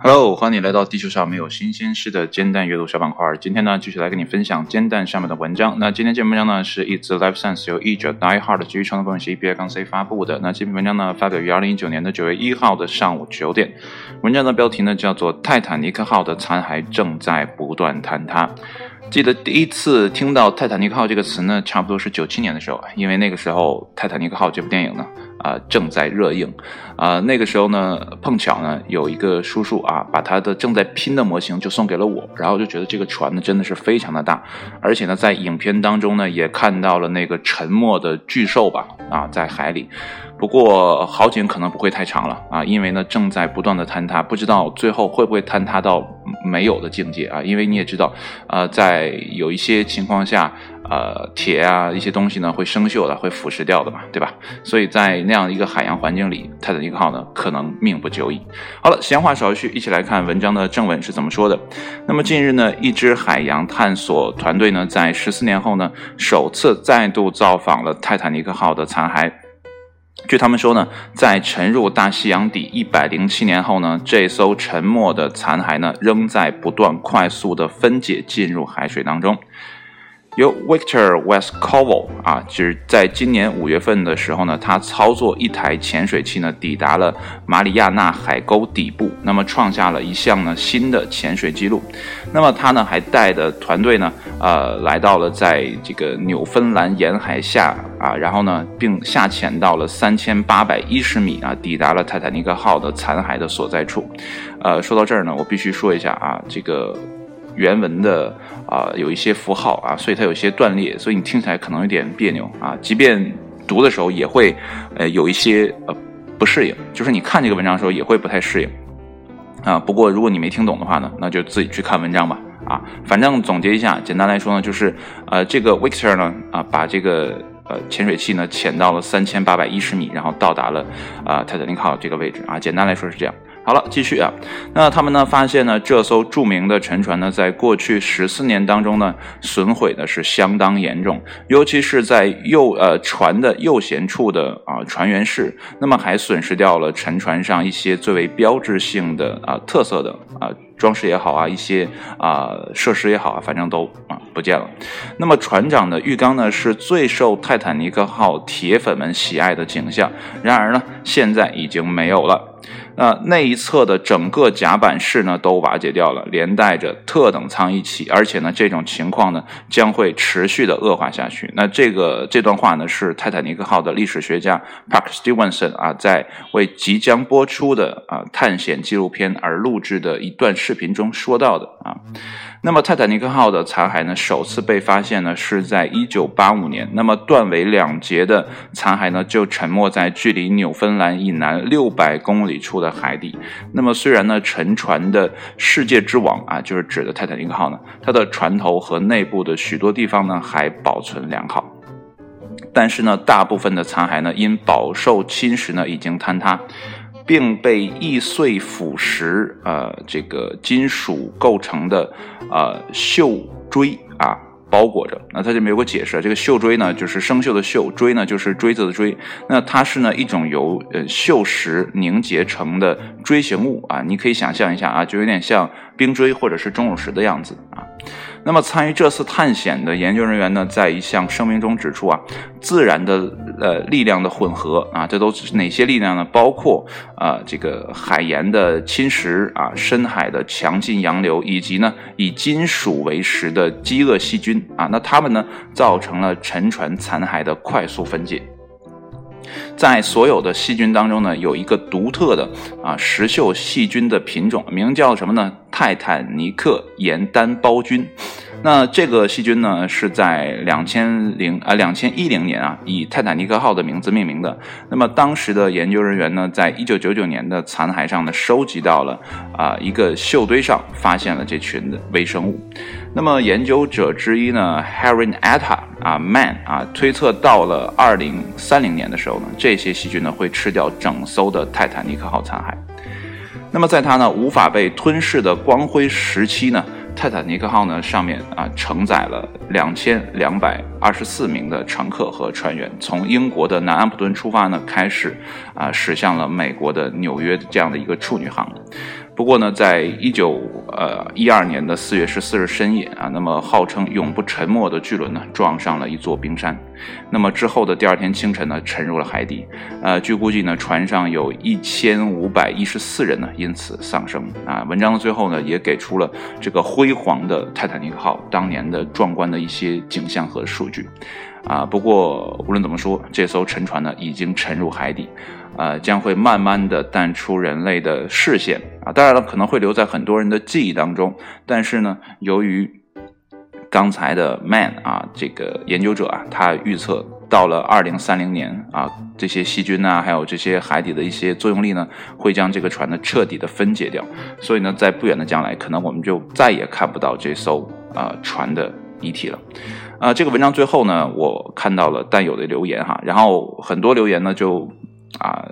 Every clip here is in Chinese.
Hello，欢迎你来到地球上没有新鲜事的煎蛋阅读小板块。今天呢，继续来跟你分享煎蛋上面的文章。那今天这篇文章呢，是 It's Life Science 由译者 Die Hard 基于创作分析 B I 杠 C 发布的。那这篇文章呢，发表于二零一九年的九月一号的上午九点。文章的标题呢，叫做《泰坦尼克号的残骸正在不断坍塌》。记得第一次听到泰坦尼克号这个词呢，差不多是九七年的时候，因为那个时候泰坦尼克号这部电影呢。啊，正在热映，啊，那个时候呢，碰巧呢，有一个叔叔啊，把他的正在拼的模型就送给了我，然后就觉得这个船呢真的是非常的大，而且呢，在影片当中呢，也看到了那个沉没的巨兽吧，啊，在海里，不过好景可能不会太长了啊，因为呢，正在不断的坍塌，不知道最后会不会坍塌到没有的境界啊，因为你也知道，呃，在有一些情况下。呃，铁啊，一些东西呢会生锈的，会腐蚀掉的嘛，对吧？所以在那样一个海洋环境里，泰坦尼克号呢可能命不久矣。好了，闲话少叙，一起来看文章的正文是怎么说的。那么近日呢，一支海洋探索团队呢，在十四年后呢，首次再度造访了泰坦尼克号的残骸。据他们说呢，在沉入大西洋底一百零七年后呢，这艘沉没的残骸呢，仍在不断快速的分解进入海水当中。由 Victor Westcovo 啊，就是在今年五月份的时候呢，他操作一台潜水器呢，抵达了马里亚纳海沟底部，那么创下了一项呢新的潜水记录。那么他呢还带的团队呢，呃，来到了在这个纽芬兰沿海下啊，然后呢，并下潜到了三千八百一十米啊，抵达了泰坦尼克号的残骸的所在处。呃，说到这儿呢，我必须说一下啊，这个。原文的啊有一些符号啊，所以它有些断裂，所以你听起来可能有点别扭啊。即便读的时候也会呃有一些呃不适应，就是你看这个文章的时候也会不太适应啊。不过如果你没听懂的话呢，那就自己去看文章吧啊。反正总结一下，简单来说呢，就是呃这个 Victor 呢啊把这个呃潜水器呢潜到了三千八百一十米，然后到达了啊泰坦尼克号这个位置啊。简单来说是这样。好了，继续啊。那他们呢发现呢，这艘著名的沉船呢，在过去十四年当中呢，损毁的是相当严重，尤其是在右呃船的右舷处的啊船员室，那么还损失掉了沉船上一些最为标志性的啊特色的啊装饰也好啊，一些啊设施也好啊，反正都啊不见了。那么船长的浴缸呢，是最受泰坦尼克号铁粉们喜爱的景象，然而呢，现在已经没有了。那那一侧的整个甲板室呢都瓦解掉了，连带着特等舱一起，而且呢这种情况呢将会持续的恶化下去。那这个这段话呢是泰坦尼克号的历史学家 Park Stevenson 啊在为即将播出的啊探险纪录片而录制的一段时视频中说到的啊。那么泰坦尼克号的残骸呢，首次被发现呢是在一九八五年。那么断尾两截的残骸呢，就沉没在距离纽芬兰以南六百公里处的海底。那么虽然呢，沉船的世界之王啊，就是指的泰坦尼克号呢，它的船头和内部的许多地方呢还保存良好，但是呢，大部分的残骸呢因饱受侵蚀呢已经坍塌。并被易碎腐蚀，呃，这个金属构成的，呃，锈锥啊包裹着。那它这边有个解释，这个锈锥呢，就是生锈的锈，锥呢就是锥子的锥。那它是呢一种由呃锈石凝结成的锥形物啊，你可以想象一下啊，就有点像冰锥或者是钟乳石的样子啊。那么参与这次探险的研究人员呢，在一项声明中指出啊，自然的呃力量的混合啊，这都是哪些力量呢？包括啊这个海盐的侵蚀啊，深海的强劲洋流，以及呢以金属为食的饥饿细菌啊，那它们呢造成了沉船残骸的快速分解。在所有的细菌当中呢，有一个独特的啊石锈细菌的品种，名叫什么呢？泰坦尼克盐单胞菌。那这个细菌呢，是在两千零啊两千一零年啊，以泰坦尼克号的名字命名的。那么当时的研究人员呢，在一九九九年的残骸上呢，收集到了啊一个锈堆上发现了这群的微生物。那么研究者之一呢，Harry Atta 啊 Man 啊，推测到了二零三零年的时候呢，这些细菌呢会吃掉整艘的泰坦尼克号残骸。那么在它呢无法被吞噬的光辉时期呢。泰坦尼克号呢上面啊承载了两千两百二十四名的乘客和船员，从英国的南安普敦出发呢，开始啊驶向了美国的纽约这样的一个处女航。不过呢，在一九呃一二年的四月十四日深夜啊，那么号称永不沉没的巨轮呢撞上了一座冰山，那么之后的第二天清晨呢沉入了海底。呃，据估计呢，船上有一千五百一十四人呢因此丧生啊。文章的最后呢，也给出了这个辉煌的泰坦尼克号当年的壮观的一些景象和数据啊。不过无论怎么说，这艘沉船呢已经沉入海底。呃，将会慢慢的淡出人类的视线啊，当然了，可能会留在很多人的记忆当中。但是呢，由于刚才的 Man 啊，这个研究者啊，他预测到了二零三零年啊，这些细菌啊，还有这些海底的一些作用力呢，会将这个船呢彻底的分解掉。所以呢，在不远的将来，可能我们就再也看不到这艘啊船的遗体了。啊，这个文章最后呢，我看到了弹友的留言哈，然后很多留言呢就。啊，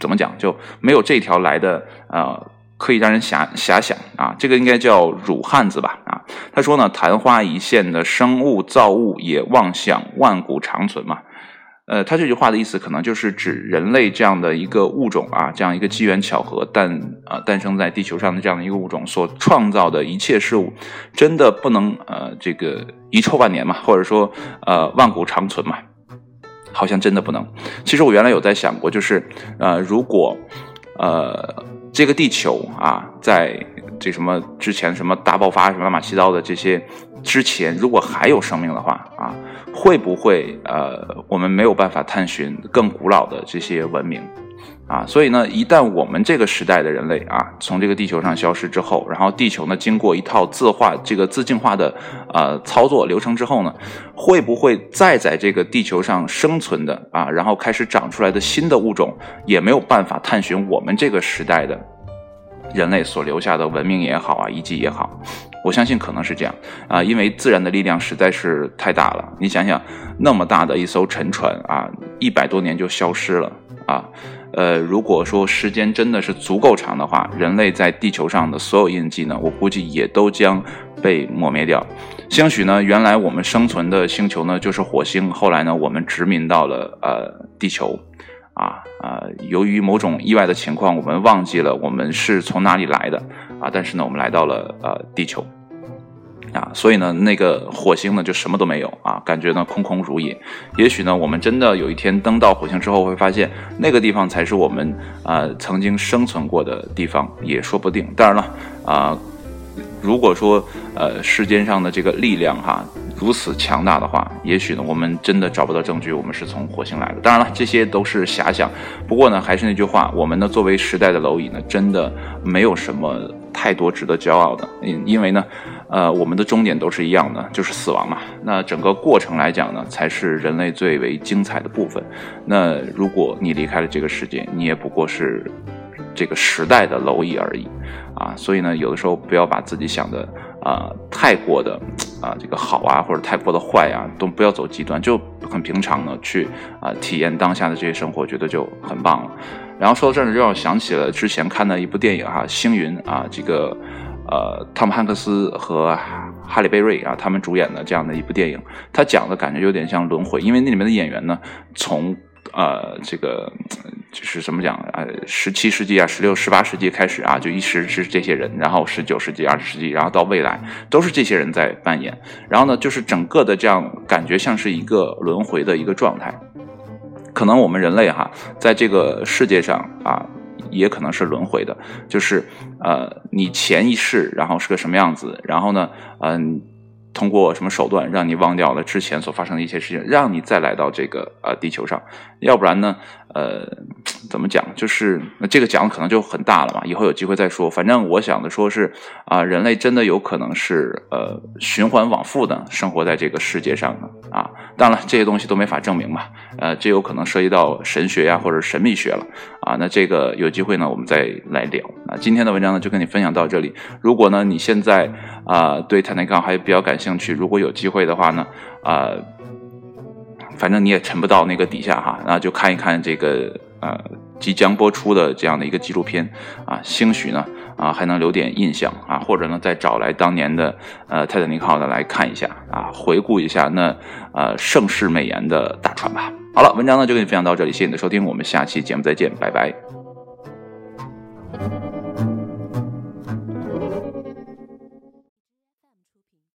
怎么讲就没有这条来的呃，可以让人遐遐想啊。这个应该叫辱汉子吧啊。他说呢，昙花一现的生物造物也妄想万古长存嘛。呃，他这句话的意思可能就是指人类这样的一个物种啊，这样一个机缘巧合诞啊诞生在地球上的这样的一个物种所创造的一切事物，真的不能呃这个遗臭万年嘛，或者说呃万古长存嘛。好像真的不能。其实我原来有在想过，就是呃，如果呃这个地球啊，在这什么之前什么大爆发什么乱码七糟的这些之前，如果还有生命的话啊，会不会呃我们没有办法探寻更古老的这些文明？啊，所以呢，一旦我们这个时代的人类啊，从这个地球上消失之后，然后地球呢经过一套自化、这个自净化的呃操作流程之后呢，会不会再在这个地球上生存的啊，然后开始长出来的新的物种，也没有办法探寻我们这个时代的人类所留下的文明也好啊，遗迹也好，我相信可能是这样啊，因为自然的力量实在是太大了。你想想，那么大的一艘沉船啊，一百多年就消失了啊。呃，如果说时间真的是足够长的话，人类在地球上的所有印记呢，我估计也都将被抹灭掉。兴许呢，原来我们生存的星球呢就是火星，后来呢，我们殖民到了呃地球，啊啊，由于某种意外的情况，我们忘记了我们是从哪里来的啊，但是呢，我们来到了呃地球。啊，所以呢，那个火星呢就什么都没有啊，感觉呢空空如也。也许呢，我们真的有一天登到火星之后，会发现那个地方才是我们啊曾经生存过的地方，也说不定。当然了，啊，如果说呃世间上的这个力量哈如此强大的话，也许呢我们真的找不到证据，我们是从火星来的。当然了，这些都是遐想。不过呢，还是那句话，我们呢作为时代的蝼蚁呢，真的没有什么太多值得骄傲的，因因为呢。呃，我们的终点都是一样的，就是死亡嘛。那整个过程来讲呢，才是人类最为精彩的部分。那如果你离开了这个世界，你也不过是这个时代的蝼蚁而已啊。所以呢，有的时候不要把自己想的啊太过的啊这个好啊，或者太过的坏啊，都不要走极端，就很平常的去啊体验当下的这些生活，觉得就很棒了。然后说到这儿呢，就让我想起了之前看的一部电影哈，《星云》啊，这个。呃，汤姆汉克斯和哈利贝瑞啊，他们主演的这样的一部电影，他讲的感觉有点像轮回，因为那里面的演员呢，从呃这个就是怎么讲啊，十七世纪啊，十六、十八世纪开始啊，就一直是这些人，然后十九世纪、二十世纪，然后到未来都是这些人在扮演，然后呢，就是整个的这样感觉像是一个轮回的一个状态，可能我们人类哈，在这个世界上啊。也可能是轮回的，就是，呃，你前一世然后是个什么样子，然后呢，嗯，通过什么手段让你忘掉了之前所发生的一些事情，让你再来到这个呃地球上，要不然呢，呃，怎么讲？就是那这个讲可能就很大了嘛，以后有机会再说。反正我想的说是啊，人类真的有可能是呃循环往复的生活在这个世界上的啊。当然了，这些东西都没法证明嘛，呃，这有可能涉及到神学呀或者神秘学了啊。那这个有机会呢，我们再来聊。那今天的文章呢，就跟你分享到这里。如果呢你现在啊对泰坦尼克还比较感兴趣，如果有机会的话呢，啊。反正你也沉不到那个底下哈，那就看一看这个呃即将播出的这样的一个纪录片啊，兴许呢啊还能留点印象啊，或者呢再找来当年的呃泰坦尼克号的来看一下啊，回顾一下那呃盛世美颜的大船吧。好了，文章呢就跟你分享到这里，谢谢你的收听，我们下期节目再见，拜拜。